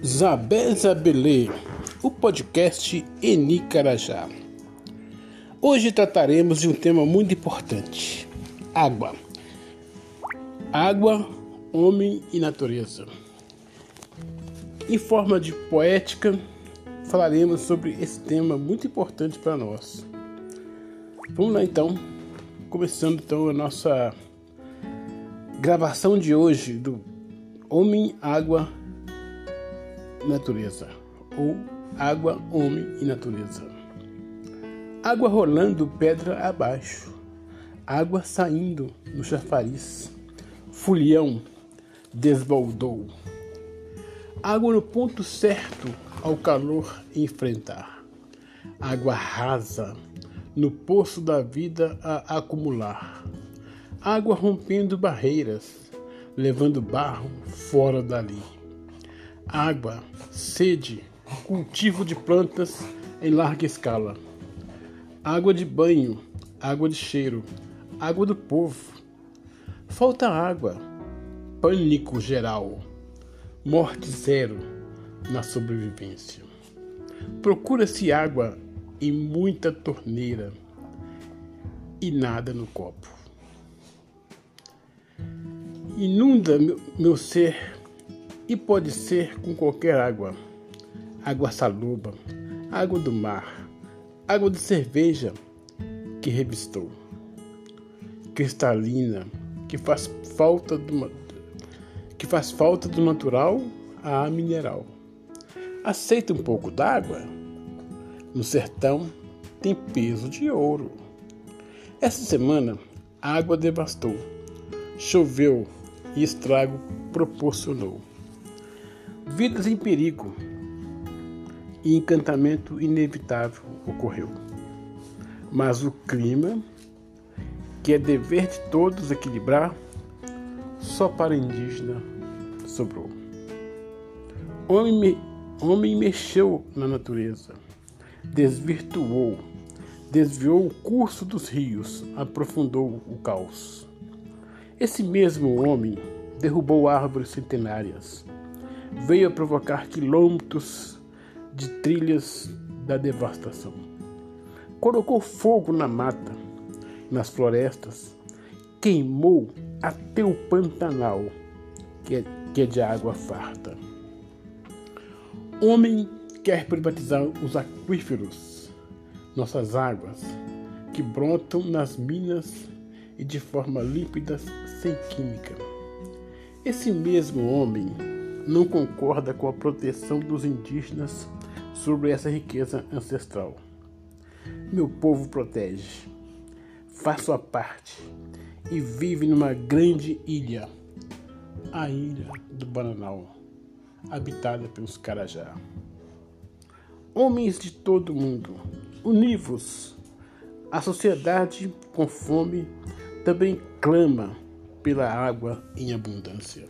Zabé Zabelê, o podcast Eni Carajá. Hoje trataremos de um tema muito importante: água. Água, homem e natureza. Em forma de poética, falaremos sobre esse tema muito importante para nós. Vamos lá então, começando então a nossa gravação de hoje do Homem, Água natureza, ou água, homem e natureza. Água rolando pedra abaixo, água saindo no chafariz, fulhão desbaldou. Água no ponto certo ao calor enfrentar. Água rasa no poço da vida a acumular. Água rompendo barreiras, levando barro fora dali água, sede, cultivo de plantas em larga escala, água de banho, água de cheiro, água do povo. Falta água, pânico geral, morte zero na sobrevivência. Procura-se água em muita torneira e nada no copo. Inunda meu, meu ser e pode ser com qualquer água: água saluba, água do mar, água de cerveja que revistou, cristalina que faz falta do, que faz falta do natural à mineral. Aceita um pouco d'água? No sertão tem peso de ouro. Essa semana a água devastou, choveu e estrago proporcionou vidas em perigo e encantamento inevitável ocorreu. Mas o clima, que é dever de todos equilibrar, só para indígena sobrou. Homem, me, homem mexeu na natureza, desvirtuou, desviou o curso dos rios, aprofundou o caos. Esse mesmo homem derrubou árvores centenárias, veio a provocar quilômetros de trilhas da devastação. Colocou fogo na mata, nas florestas, queimou até o Pantanal, que é, que é de água farta. Homem quer privatizar os aquíferos, nossas águas, que brotam nas minas e de forma límpida, sem química. Esse mesmo homem não concorda com a proteção dos indígenas sobre essa riqueza ancestral. Meu povo protege, faz sua parte e vive numa grande ilha, a ilha do Bananal, habitada pelos Carajá. Homens de todo mundo, univos! A sociedade com fome também clama pela água em abundância.